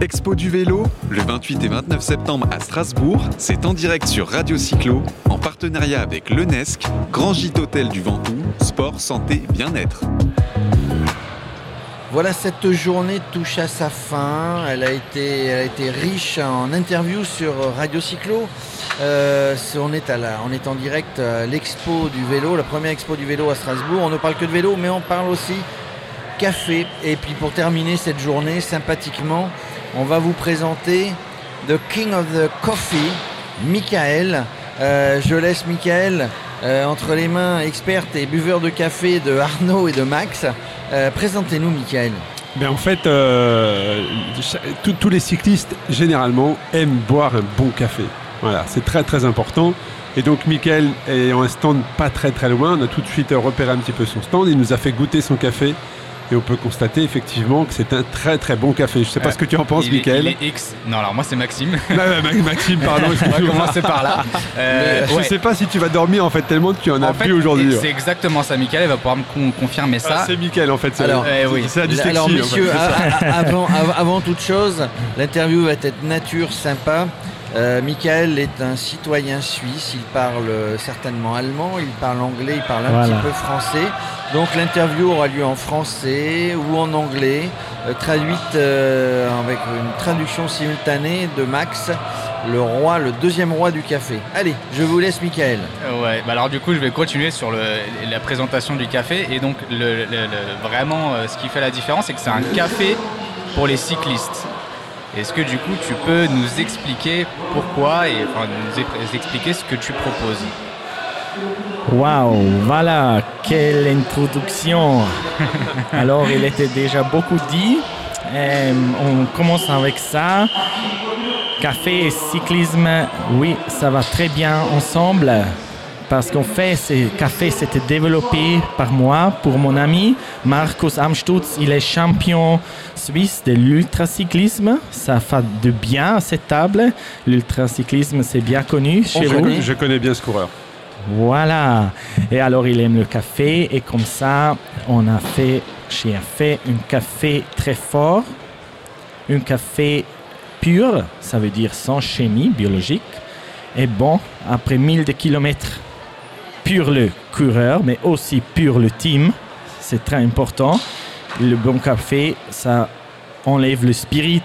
Expo du vélo, le 28 et 29 septembre à Strasbourg, c'est en direct sur Radio Cyclo, en partenariat avec l'UNESC, Grand Gîte Hôtel du Ventoux, sport, santé, bien-être. Voilà, cette journée touche à sa fin. Elle a été, riche en interviews sur Radio Cyclo. Euh, on est en direct à l'expo du vélo, la première expo du vélo à Strasbourg. On ne parle que de vélo, mais on parle aussi café. Et puis pour terminer cette journée sympathiquement, on va vous présenter The King of the Coffee, Michael. Euh, je laisse Michael euh, entre les mains experte et buveur de café de Arnaud et de Max. Euh, présentez-nous Michael. Ben en fait, tous les cyclistes généralement aiment boire un bon café. Voilà, c'est très très important. Et donc Michael en un stand pas très très loin. On a tout de suite repéré un petit peu son stand. Il nous a fait goûter son café et on peut constater effectivement que c'est un très très bon café. Je sais pas ce que tu en penses, Michael. X. Non, alors moi c'est Maxime. Maxime, pardon. on va commencer par là. Euh, je sais pas si tu vas dormir en fait tellement que tu en as plus aujourd'hui. C'est exactement ça, Michael. Elle va pouvoir me confirmer ça. Ah, c'est Michael en fait. Alors, eh oui. c'est Alors messieurs, avant, avant toute chose, l'interview va être nature, sympa. Euh, Michael est un citoyen suisse, il parle certainement allemand, il parle anglais, il parle un petit peu français. Donc l'interview aura lieu en français ou en anglais, euh, traduite euh, avec une traduction simultanée de Max, le roi, le deuxième roi du café. Allez, je vous laisse Michael. ouais, bah alors du coup je vais continuer sur la présentation du café et donc vraiment ce qui fait la différence c'est que c'est un café pour les cyclistes. Est-ce que du coup tu peux nous expliquer pourquoi et enfin, nous expliquer ce que tu proposes? Waouh, voilà, quelle introduction. Alors, il était déjà beaucoup dit. Euh, on commence avec ça. Café et cyclisme, oui, ça va très bien ensemble parce qu'en fait, ce café s'était développé par moi pour mon ami Markus Amstutz. Il est champion suisse de l'ultracyclisme. Ça fait de bien à cette table. L'ultracyclisme, c'est bien connu chez vous. Je connais bien ce coureur. Voilà. Et alors, il aime le café. Et comme ça, on a fait, j'ai fait un café très fort. Un café pur, ça veut dire sans chimie biologique. Et bon, après 1000 de kilomètres pur le coureur, mais aussi pur le team. C'est très important. Le bon café, ça enlève le spirit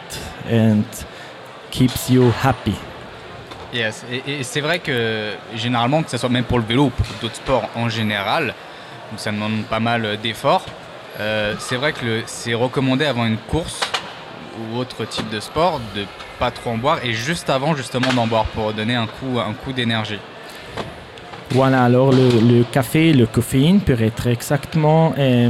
and keeps you happy. Yes. Et, c'est vrai que généralement, que ce soit même pour le vélo ou pour d'autres sports en général, ça demande pas mal d'efforts. Euh, c'est vrai que c'est recommandé avant une course ou autre type de sport de pas trop en boire et juste avant justement d'en boire pour donner un coup, un coup d'énergie. Voilà, alors le, café, le caféine peut être exactement euh,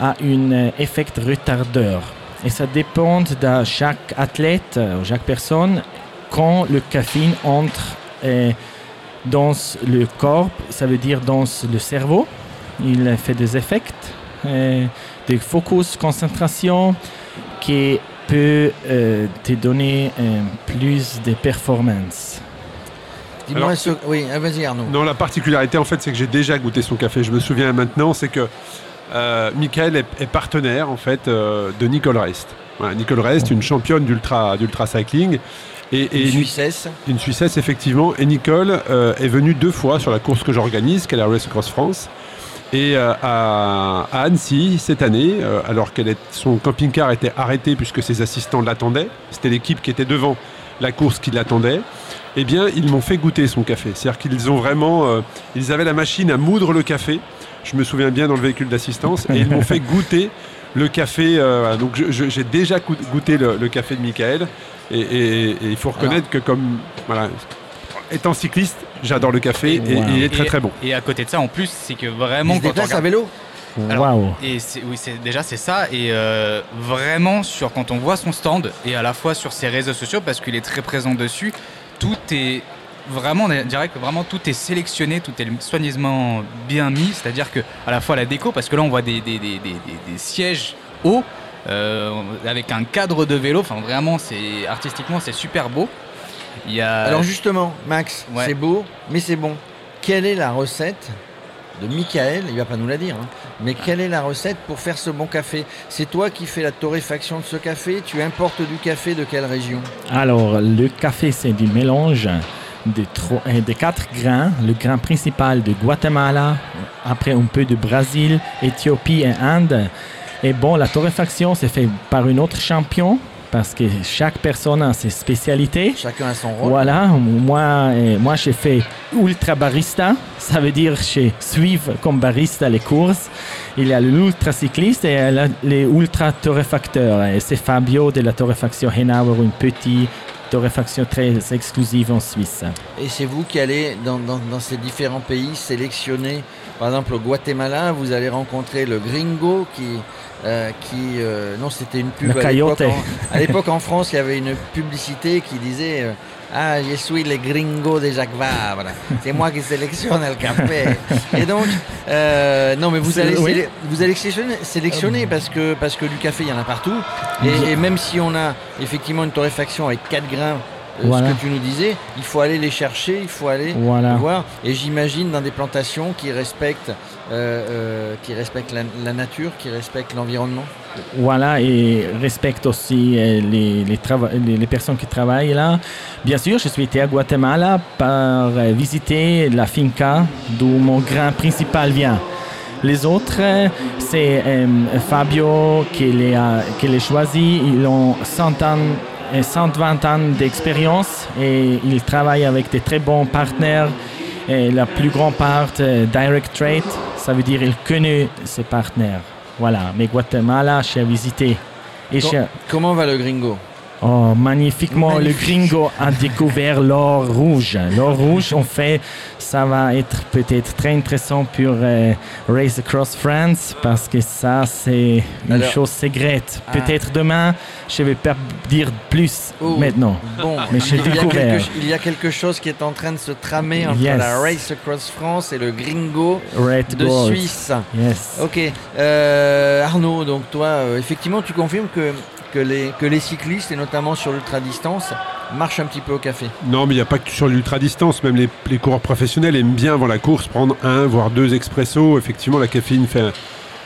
à un euh, effet retardeur. Et ça dépend de chaque athlète, euh, chaque personne, quand le caféine entre dans le corps, ça veut dire dans le cerveau. Il fait des effets, des focus, concentration, qui peut te donner plus de performance. Dis-moi Oui, ah, vas-y Arnaud. Non, la particularité en fait, c'est que j'ai déjà goûté son café. Je me souviens maintenant, c'est que euh, Michael est, partenaire en fait euh, de Nicole Rest. Nicole Rest, une championne d'ultra cycling. Et, une Suissesse. Une Suissesse, effectivement. Et Nicole euh, est venue deux fois sur la course que j'organise, qui est la Race Cross France. Et euh, à, Annecy, cette année, alors que son camping-car était arrêté puisque ses assistants l'attendaient, c'était l'équipe qui était devant la course qui l'attendait, eh bien, ils m'ont fait goûter son café. C'est-à-dire qu'ils ont vraiment, euh, ils avaient la machine à moudre le café. Je me souviens bien dans le véhicule d'assistance et ils m'ont fait goûter le café. Euh, donc, j'ai déjà goûté le, café de Michael et, il faut reconnaître que comme voilà, étant cycliste, j'adore le café et, il est très très bon. Et à côté de ça, en plus, c'est que vraiment il se déplace à vélo. Wow. Et oui, déjà c'est ça. Et euh, vraiment sur quand on voit son stand et à la fois sur ses réseaux sociaux parce qu'il est très présent dessus, tout est vraiment, on dirait que vraiment tout est sélectionné, tout est soigneusement bien mis. C'est-à-dire que à la fois la déco, parce que là on voit des, des, des, des sièges hauts euh, avec un cadre de vélo. Enfin vraiment, c'est artistiquement c'est super beau. Il y a... Alors justement, Max, c'est beau, mais c'est bon. Quelle est la recette de Michael Il va pas nous la dire. Hein Mais quelle est la recette pour faire ce bon café? C'est toi qui fais la torréfaction de ce café? Tu importes du café de quelle région? Alors, le café, c'est du mélange de, tro- euh, quatre grains. Le grain principal de Guatemala, après un peu de Brésil, Éthiopie et Inde. Et bon, la torréfaction, c'est fait par une autre champion parce que chaque personne a ses spécialités. Chacun a son rôle. Voilà, moi, euh, moi j'ai fait ultra barista, ça veut dire je suivre comme barista les courses. Il y a l'ultra cycliste et les ultra torréfacteurs. Et c'est Fabio de la torréfaction Henauer, une petite torréfaction très exclusive en Suisse. Et c'est vous qui allez dans, dans- dans ces différents pays sélectionner, par exemple au Guatemala, vous allez rencontrer le gringo qui... euh, qui euh, non c'était une pub à l'époque en, à l'époque en France il y avait une publicité qui disait euh, ah je suis le gringo de Jacques Vabre c'est moi qui sélectionne le café. Et donc non mais vous C'est- allez oui. vous allez sélectionner, sélectionner parce que parce que du café il y en a partout. et, et même si on a effectivement une torréfaction avec 4 grains Voilà. ce que tu nous disais, il faut aller les chercher, il faut aller Voilà. voir. Et j'imagine dans des plantations qui respectent, euh, euh, qui respectent la, la nature, qui respectent l'environnement. Voilà, et respecte aussi euh, les, les, trava- les- les personnes qui travaillent là. Bien sûr, je suis été à Guatemala pour euh, visiter la finca d'où mon grain principal vient. Les autres, euh, c'est euh, Fabio qui les a, qui les choisi. Ils ont 100 ans, 120 ans d'expérience et ils travaillent avec des très bons partenaires. Et la plus grande part, euh, direct trade, ça veut dire qu'ils connaissent ses partenaires. Voilà, mais Guatemala, j'ai visité. Et comment va le gringo? Oh, magnifiquement, Magnifique. le gringo a découvert l'or rouge. L'or rouge, en fait, ça va être peut-être très intéressant pour euh, Race Across France parce que ça, c'est une Alors- chose secrète. Ah. Peut-être demain, je vais pas dire plus Oh. maintenant. Bon, Mais j'ai il, y a quelque, il y a quelque chose qui est en train de se tramer entre Yes. la Race Across France et le gringo Red de Gold. Suisse. Yes. Ok, Euh, Arnaud, donc toi, euh, effectivement, tu confirmes que, que, les, que les cyclistes, et notamment sur l'ultra-distance, marchent un petit peu au café. Non, mais il n'y a pas que sur l'ultra-distance. Même les, les coureurs professionnels aiment bien avant la course prendre un, voire deux expressos. Effectivement, la caféine fait,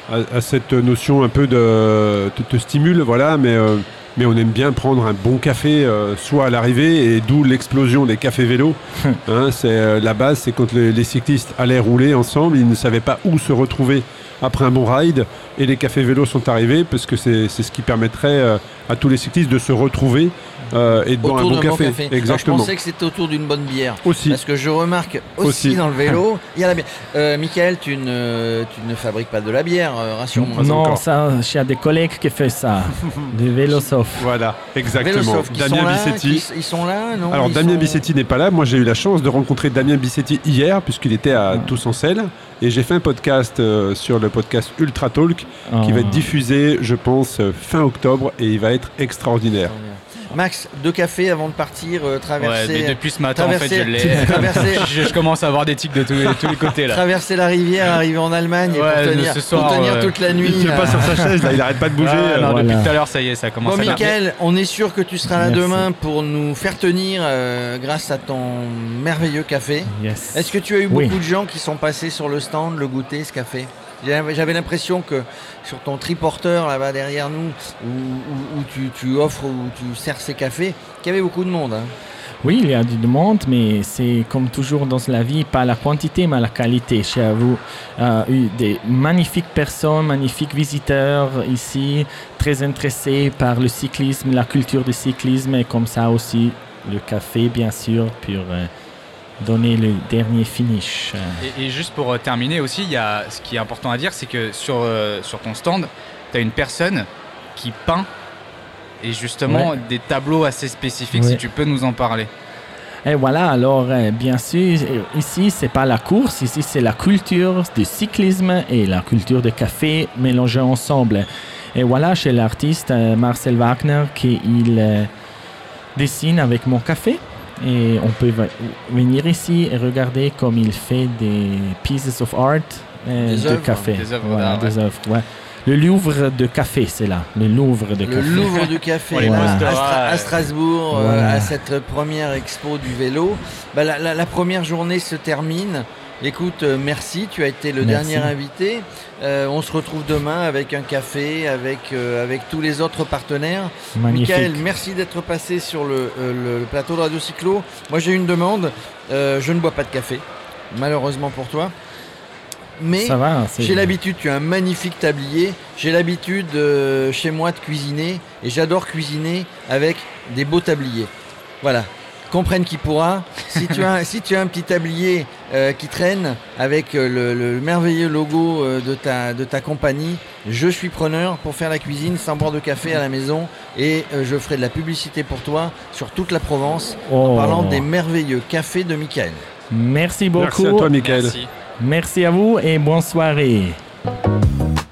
a, a cette notion un peu de te, te stimule, voilà. Mais, euh, mais on aime bien prendre un bon café, euh, soit à l'arrivée, et d'où l'explosion des cafés vélos. Hein, c'est euh, la base, c'est quand les, les cyclistes allaient rouler ensemble, ils ne savaient pas où se retrouver après un bon ride, et les cafés vélos sont arrivés parce que c'est ce qui permettrait euh, à tous les cyclistes de se retrouver euh, et de boire un bon café. Exactement. je pensais que c'était autour d'une bonne bière. Aussi. Parce que je remarque aussi, Aussi. dans le vélo, il y a la bière. Euh, Michael, tu ne, tu ne fabriques pas de la bière, euh, rassure-moi. Non, encore. ça, j'ai des collègues qui font ça. des vélosoft. Voilà, exactement. Qui Damien là, Bissetti. qui- ils sont là, non? Alors Ils Damien sont- Bissetti n'est pas là. Moi j'ai eu la chance de rencontrer Damien Bissetti hier puisqu'il était à Tous en Selle et j'ai fait un podcast euh, sur le podcast Ultra Talk qui Ah. va être diffusé, je pense, euh, fin octobre et il va être extraordinaire. Max, deux cafés avant de partir, euh, traverser, depuis ce matin, en fait, je traverser- l'ai. traverser- je, je commence à avoir des tics de tous les, tous les côtés là. traverser la rivière, arriver en Allemagne et pour tenir, ce soir, pour tenir ouais. toute la nuit. Il tient pas sur sa chaise, là, il arrête pas de bouger. Ah, euh, non, voilà. Depuis tout à l'heure, ça y est, ça commence Bon, à. Michael, on est sûr que tu seras là Merci. demain pour nous faire tenir euh, grâce à ton merveilleux café. Yes. Est-ce que tu as eu Oui. beaucoup de gens qui sont passés sur le stand, le goûter, ce café? J'avais l'impression que sur ton triporteur là-bas derrière nous, où, tu, offres, où tu sers ces cafés, qu'il y avait beaucoup de monde. hein. Oui, il y a du monde, mais c'est comme toujours dans la vie, pas la quantité, mais la qualité. J'ai vous euh, eu des magnifiques personnes, magnifiques visiteurs ici, très intéressés par le cyclisme, la culture du cyclisme, et comme ça aussi le café, bien sûr, pour euh, donner le dernier finish. Et, et juste pour euh, terminer aussi, il y a, ce qui est important à dire, c'est que sur, euh, sur ton stand, tu as une personne qui peint et justement des tableaux assez spécifiques, Ouais. si tu peux nous en parler. Et voilà, alors euh, bien sûr, ici, c'est pas la course, ici, c'est la culture du cyclisme et la culture du café mélangées ensemble. Et voilà, chez l'artiste euh, Marcel Wagner, qui il dessine avec mon café. Et on peut venir ici et regarder comme il fait des pieces of art euh, Des de œuvres, café. des œuvres Voilà, d'art, des œuvres, ouais. Le Louvre de café, c'est là. Le Louvre de Le café. Louvre du café à, Stra-. Strasbourg, euh, à cette première expo du vélo. Bah, la, la- la première journée se termine. Écoute, euh, merci, tu as été le Merci. dernier invité. Euh, on se retrouve demain avec un café, avec, euh, avec tous les autres partenaires. Magnifique. Michael, merci d'être passé sur le, euh, le plateau de Radio Cyclo. Moi j'ai une demande, je ne bois pas de café, malheureusement pour toi. Mais Ça va. c'est- j'ai l'habitude, tu as un magnifique tablier, j'ai l'habitude chez moi de cuisiner et j'adore cuisiner avec des beaux tabliers. Voilà, comprenne qui pourra. Si tu as, si tu as un petit tablier euh, qui traîne avec euh, le, le merveilleux logo euh, de, ta, de ta compagnie, je suis preneur pour faire la cuisine sans boire de café à la maison et euh, je ferai de la publicité pour toi sur toute la Provence en Oh. parlant des merveilleux cafés de Michael. Merci beaucoup. Merci à toi, Michael. Merci. Merci à vous et bonne soirée.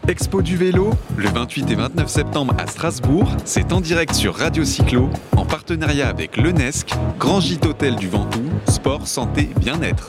Expo du vélo, le 28 et 29 septembre à Strasbourg, c'est en direct sur Radio Cyclo, en partenariat avec l'UNESC, Grand Gîte Hôtel du Ventoux, Sport, Santé, Bien-être.